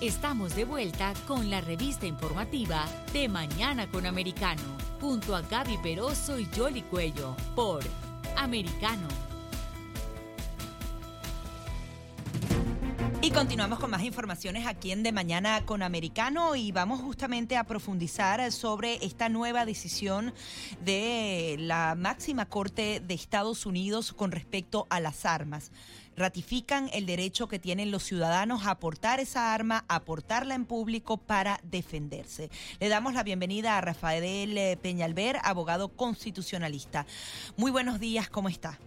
Estamos de vuelta con la revista informativa de Mañana con Americano, junto a Gaby Peroso y Jolly Cuello, por Americano. Y continuamos con más informaciones aquí en De Mañana con Americano y vamos justamente a profundizar sobre esta nueva decisión de la máxima corte de Estados Unidos con respecto a las armas ratifican el derecho que tienen los ciudadanos a aportar esa arma, a aportarla en público para defenderse. Le damos la bienvenida a Rafael eh, Peñalver, abogado constitucionalista. Muy buenos días, ¿cómo está?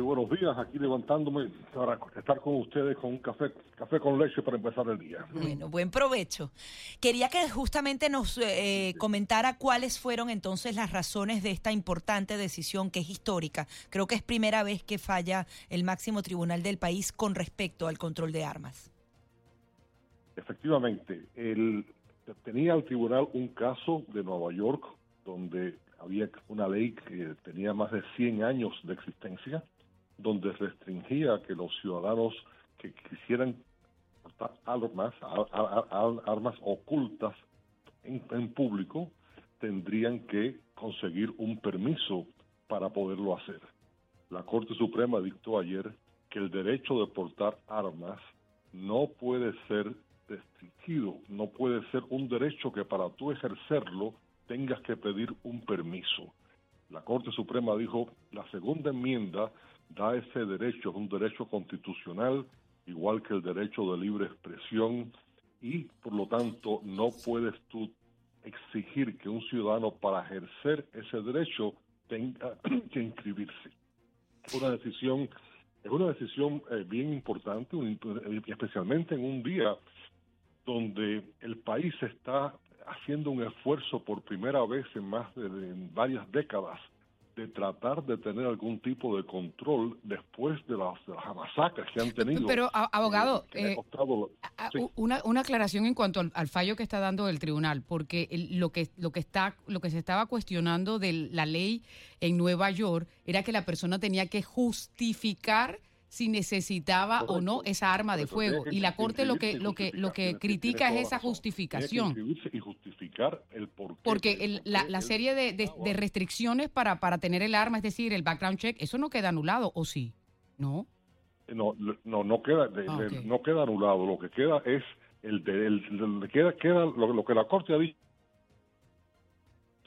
Muy buenos días, aquí levantándome para estar con ustedes con un café, café con leche para empezar el día. Bueno, buen provecho. Quería que justamente nos eh, comentara cuáles fueron entonces las razones de esta importante decisión que es histórica. Creo que es primera vez que falla el máximo tribunal del país con respecto al control de armas. Efectivamente, el, tenía el tribunal un caso de Nueva York donde había una ley que tenía más de 100 años de existencia donde restringía que los ciudadanos que quisieran portar armas, armas ocultas en, público, tendrían que conseguir un permiso para poderlo hacer. La Corte Suprema dictó ayer que el derecho de portar armas no puede ser restringido, no puede ser un derecho que para tú ejercerlo tengas que pedir un permiso. La Corte Suprema dijo, la segunda enmienda da ese derecho, es un derecho constitucional, igual que el derecho de libre expresión, y por lo tanto no puedes tú exigir que un ciudadano para ejercer ese derecho tenga que inscribirse. Una decisión, es una decisión eh, bien importante, especialmente en un día donde el país está haciendo un esfuerzo por primera vez en más de varias décadas de tratar de tener algún tipo de control después de las, masacres que han tenido. Pero, abogado, eh, una, una aclaración en cuanto al, fallo que está dando el tribunal, porque lo que lo que está lo que se estaba cuestionando de la ley en Nueva York era que la persona tenía que justificar si necesitaba o no esa arma de fuego. y la corte lo que lo que lo que critica es esa justificación. Y justificar el porqué porque la, serie de, de, restricciones para para tener el arma es decir el background check eso no queda anulado o sí no no no no queda ah, no queda anulado. Lo que queda es el de queda queda lo, lo que la corte ha dicho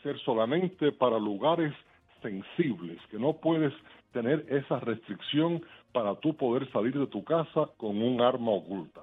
ser solamente para lugares sensibles que no puedes tener esa restricción para tú poder salir de tu casa con un arma oculta.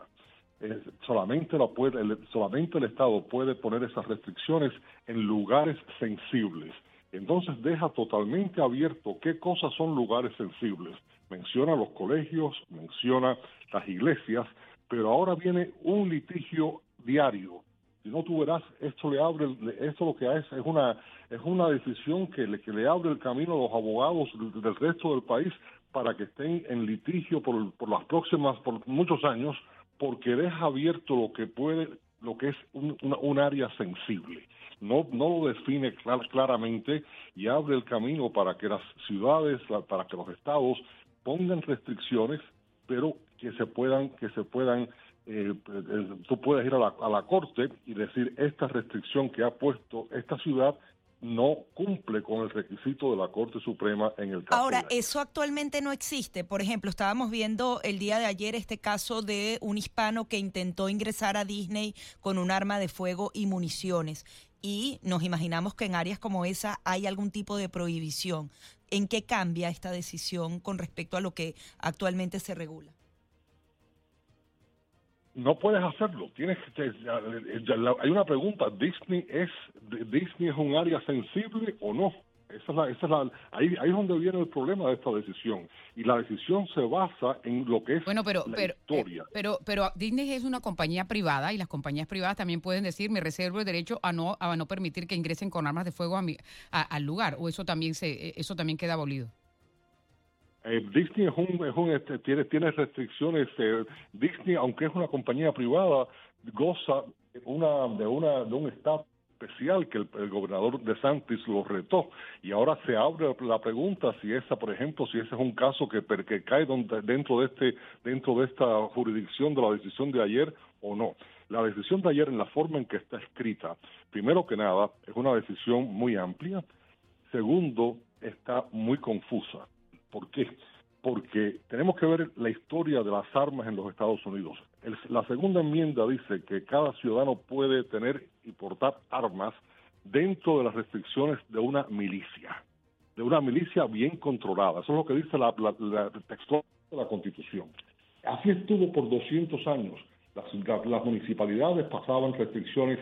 solamente, el, solamente el Estado puede poner esas restricciones en lugares sensibles. Entonces deja totalmente abierto qué cosas son lugares sensibles. Menciona los colegios, menciona las iglesias, pero ahora viene un litigio diario. Si no tú verás, esto le abre, esto lo que hace es una es una decisión que le, que le abre el camino a los abogados del resto del país para que estén en litigio por, por las próximas, por muchos años, porque deja abierto lo que puede, lo que es un, un área sensible. No, no lo define claramente y abre el camino para que las ciudades, para que los estados pongan restricciones, pero que se puedan, que se puedan eh, eh, tú puedes ir a la, a la corte y decir esta restricción que ha puesto esta ciudad no cumple con el requisito de la Corte Suprema en el caso. Ahora, eso actualmente no existe. Por ejemplo, estábamos viendo el día de ayer este caso de un hispano que intentó ingresar a Disney con un arma de fuego y municiones. Y nos imaginamos que en áreas como esa hay algún tipo de prohibición. ¿En qué cambia esta decisión con respecto a lo que actualmente se regula? No puedes hacerlo. Tienes que, hay una pregunta. Disney es Disney es un área sensible o no. Esa es la, esa es la, ahí, ahí es donde viene el problema de esta decisión. Y la decisión se basa en lo que es bueno, pero, la pero, historia. Eh, pero, pero Disney es una compañía privada y las compañías privadas también pueden decir me reservo el derecho a no a no permitir que ingresen con armas de fuego a mi, al lugar. O eso también se eso también queda abolido. Eh, Disney es un, es un este, tiene, tiene restricciones. Eh, Disney, aunque es una compañía privada, goza una, de, una, de un estatus especial que el, gobernador de Santis lo retó y ahora se abre la pregunta si esa, por ejemplo, si ese es un caso que, que cae dentro de este dentro de esta jurisdicción de la decisión de ayer o no. La decisión de ayer en la forma en que está escrita, primero que nada, es una decisión muy amplia. Segundo, está muy confusa. ¿Por qué? Porque tenemos que ver la historia de las armas en los Estados Unidos la segunda enmienda dice que cada ciudadano puede tener y portar armas dentro de las restricciones de una milicia, de una milicia bien controlada. Eso es lo que dice la, la, texto de la Constitución. Así estuvo por 200 años. Las, las municipalidades pasaban restricciones,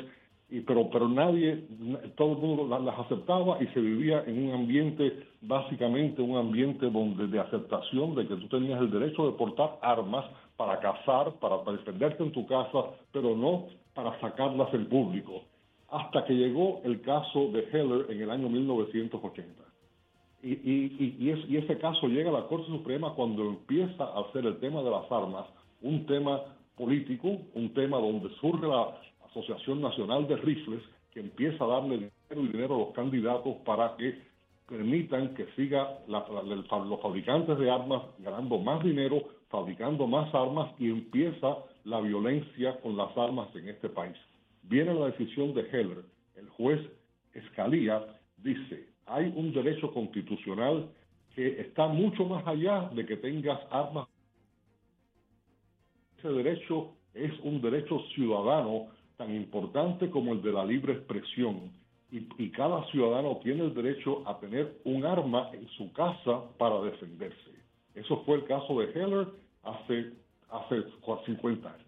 y, pero, pero nadie, todo el mundo las, aceptaba y se vivía en un ambiente, básicamente un ambiente donde, de aceptación de que tú tenías el derecho de portar armas para cazar, para, defenderte en tu casa, pero no para sacarlas en público. Hasta que llegó el caso de Heller en el año 1980. Y, y, y, ese caso llega a la Corte Suprema cuando empieza a hacer el tema de las armas un tema político, un tema donde surge la Asociación Nacional de Rifles, que empieza a darle dinero y dinero a los candidatos para que permitan que siga los fabricantes de armas ganando más dinero fabricando más armas y empieza la violencia con las armas en este país. Viene la decisión de Heller. El juez Escalía dice, hay un derecho constitucional que está mucho más allá de que tengas armas. Ese derecho es un derecho ciudadano tan importante como el de la libre expresión. Y, cada ciudadano tiene el derecho a tener un arma en su casa para defenderse. Eso fue el caso de Heller hace, hace 50 años.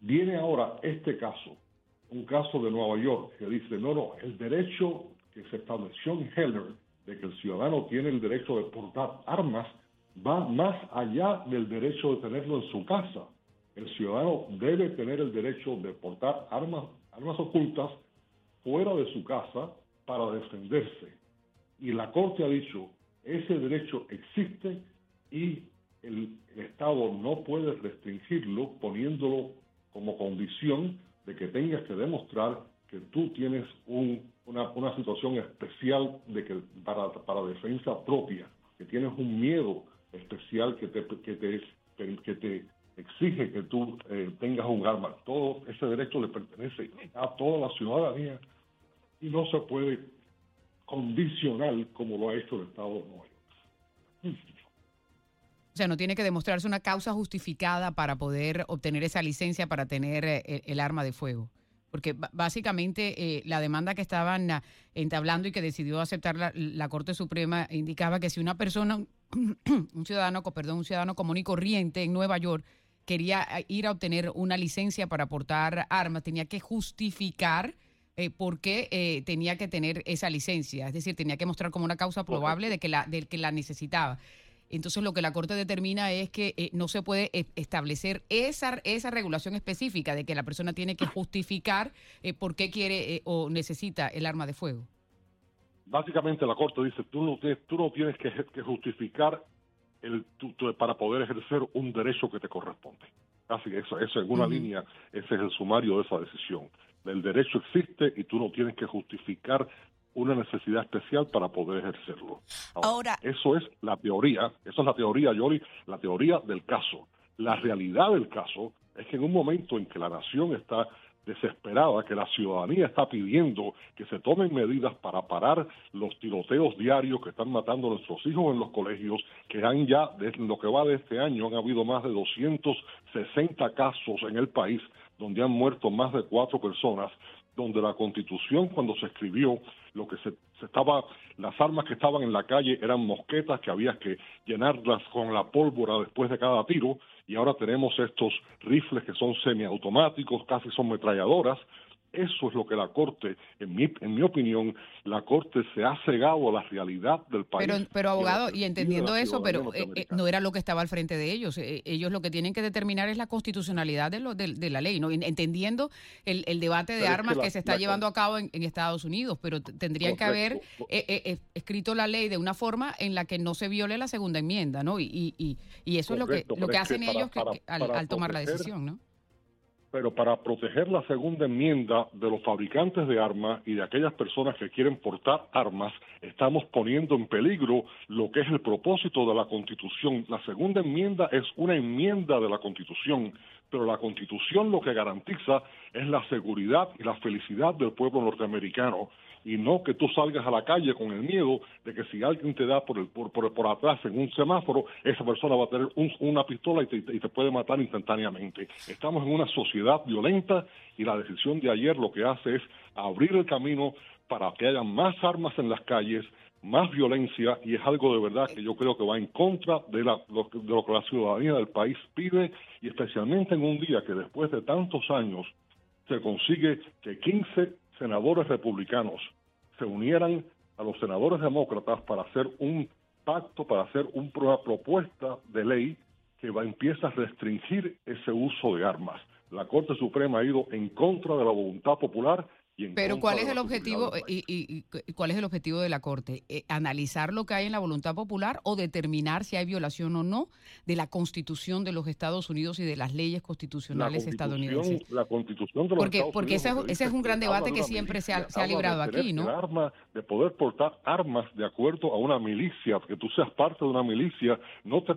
Viene ahora este caso, un caso de Nueva York, que dice, no, no, el derecho que se estableció en Heller de que el ciudadano tiene el derecho de portar armas va más allá del derecho de tenerlo en su casa. El ciudadano debe tener el derecho de portar armas, armas ocultas fuera de su casa para defenderse. Y la Corte ha dicho, ese derecho existe y el, Estado no puede restringirlo poniéndolo como condición de que tengas que demostrar que tú tienes una, situación especial de que para, para defensa propia, que tienes un miedo especial que te, que te, que te exige que tú eh, tengas un arma. Todo ese derecho le pertenece a toda la ciudadanía y no se puede condicionar como lo ha hecho el Estado de Nueva York. O sea, no tiene que demostrarse una causa justificada para poder obtener esa licencia para tener eh, el, arma de fuego. Porque básicamente eh, la demanda que estaban ah, entablando y que decidió aceptar la, Corte Suprema indicaba que si una persona, un ciudadano, perdón, un ciudadano común y corriente en Nueva York quería ah, ir a obtener una licencia para portar armas, tenía que justificar eh, por qué tenía que tener esa licencia. Es decir, tenía que mostrar como una causa probable de que la, de que la necesitaba. Entonces lo que la Corte determina es que eh, no se puede eh, establecer esa, esa regulación específica de que la persona tiene que justificar eh, por qué quiere o necesita el arma de fuego. Básicamente la Corte dice, tú no, tú no tienes que, justificar el, para poder ejercer un derecho que te corresponde. Así que eso, eso en una línea, ese es el sumario de esa decisión. El derecho existe y tú no tienes que justificar una necesidad especial para poder ejercerlo. Ahora, eso es la teoría, esa es la teoría, Yori, la teoría del caso. La realidad del caso es que en un momento en que la nación está desesperada, que la ciudadanía está pidiendo que se tomen medidas para parar los tiroteos diarios que están matando a nuestros hijos en los colegios, que han ya, desde lo que va de este año, han habido más de 260 casos en el país donde han muerto más de cuatro personas, donde la constitución cuando se escribió lo que se, estaba las armas que estaban en la calle eran mosquetas que había que llenarlas con la pólvora después de cada tiro y ahora tenemos estos rifles que son semiautomáticos casi son metralladoras eso es lo que la Corte, en mi, en mi opinión, la Corte se ha cegado a la realidad del país. Pero, pero abogado, y entendiendo eso, pero eh, eh, no era lo que estaba al frente de ellos. Eh, ellos lo que tienen que determinar es la constitucionalidad de, lo, de, la ley, ¿no? entendiendo el, el debate de armas que, se está llevando a cabo en, Estados Unidos, pero tendrían que haber escrito la ley de una forma en la que no se viole la segunda enmienda, ¿no? Y, y, y eso es lo que, lo que hacen ellos al tomar la decisión, ¿no? Pero para proteger la segunda enmienda de los fabricantes de armas y de aquellas personas que quieren portar armas, estamos poniendo en peligro lo que es el propósito de la Constitución. La segunda enmienda es una enmienda de la Constitución, pero la Constitución lo que garantiza es la seguridad y la felicidad del pueblo norteamericano y no que tú salgas a la calle con el miedo de que si alguien te da por, el, por, por, atrás en un semáforo, esa persona va a tener una pistola y te, y te puede matar instantáneamente. Estamos en una sociedad violenta y la decisión de ayer lo que hace es abrir el camino para que haya más armas en las calles, más violencia y es algo de verdad que yo creo que va en contra de, la, lo, que la ciudadanía del país pide y especialmente en un día que después de tantos años se consigue que 15 senadores republicanos se unieran a los senadores demócratas para hacer un pacto, para hacer una propuesta de ley que va, empieza a restringir ese uso de armas. La Corte Suprema ha ido en contra de la voluntad popular pero ¿cuál es el objetivo y, cuál es el objetivo de la Corte? Eh, ¿Analizar lo que hay en la voluntad popular o determinar si hay violación o no de la Constitución de los Estados Unidos y de las leyes constitucionales estadounidenses? La Constitución de los porque, Porque ese, ese es un gran debate que siempre se ha, se ha librado aquí, ¿no? Arma, de poder portar armas de acuerdo a una milicia, que tú seas parte de una milicia, no te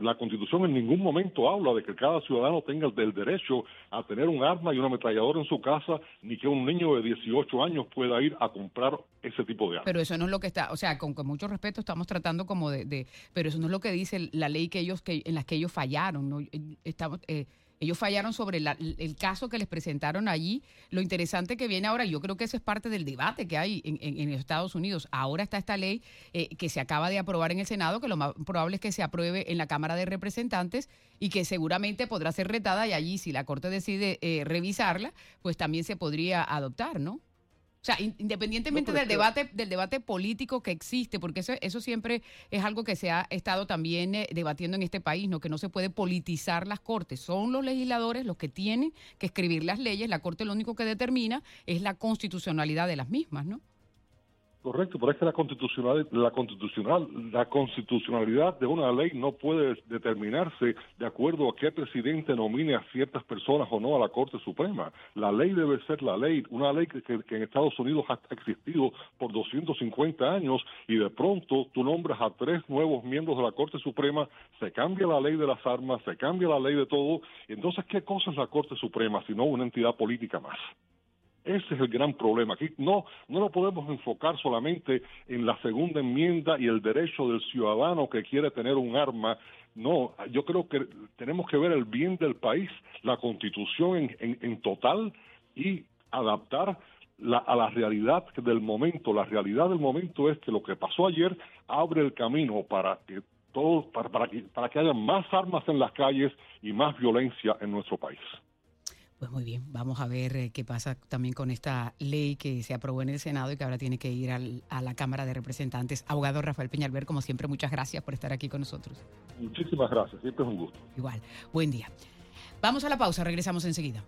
la Constitución en ningún momento habla de que cada ciudadano tenga el derecho a tener un arma y una ametralladora en su casa, ni que un niño de 18 años pueda ir a comprar ese tipo de armas. Pero eso no es lo que está, o sea, con, mucho respeto estamos tratando como de, pero eso no es lo que dice la ley que ellos que en las que ellos fallaron, ¿no? Estamos eh, ellos fallaron sobre el caso que les presentaron allí. Lo interesante que viene ahora, yo creo que eso es parte del debate que hay en, Estados Unidos. Ahora está esta ley eh, que se acaba de aprobar en el Senado, que lo más probable es que se apruebe en la Cámara de Representantes y que seguramente podrá ser retada y allí, si la Corte decide eh, revisarla, pues también se podría adoptar, ¿no? O sea, independientemente del debate del debate político que existe, porque eso, eso siempre es algo que se ha estado también eh, debatiendo en este país, ¿no? Que no se puede politizar las cortes. Son los legisladores los que tienen que escribir las leyes. La corte lo único que determina es la constitucionalidad de las mismas, ¿no? Correcto, pero es que la constitucional, la constitucional, la constitucionalidad de una ley no puede determinarse de acuerdo a qué presidente nomine a ciertas personas o no a la Corte Suprema. La ley debe ser la ley, una ley que, en Estados Unidos ha existido por 250 años y de pronto tú nombras a tres nuevos miembros de la Corte Suprema, se cambia la ley de las armas, se cambia la ley de todo, entonces ¿qué cosa es la Corte Suprema sino una entidad política más? Ese es el gran problema. Aquí no, no lo podemos enfocar solamente en la segunda enmienda y el derecho del ciudadano que quiere tener un arma. No, yo creo que tenemos que ver el bien del país, la constitución en, en, total y adaptar a la realidad del momento. La realidad del momento es que lo que pasó ayer abre el camino para que todo, para, para, para que haya más armas en las calles y más violencia en nuestro país. Pues muy bien, vamos a ver eh, qué pasa también con esta ley que se aprobó en el Senado y que ahora tiene que ir a la Cámara de Representantes. Abogado Rafael Peñalver, como siempre, muchas gracias por estar aquí con nosotros. Muchísimas gracias, siempre es un gusto. Igual, buen día. Vamos a la pausa, regresamos enseguida.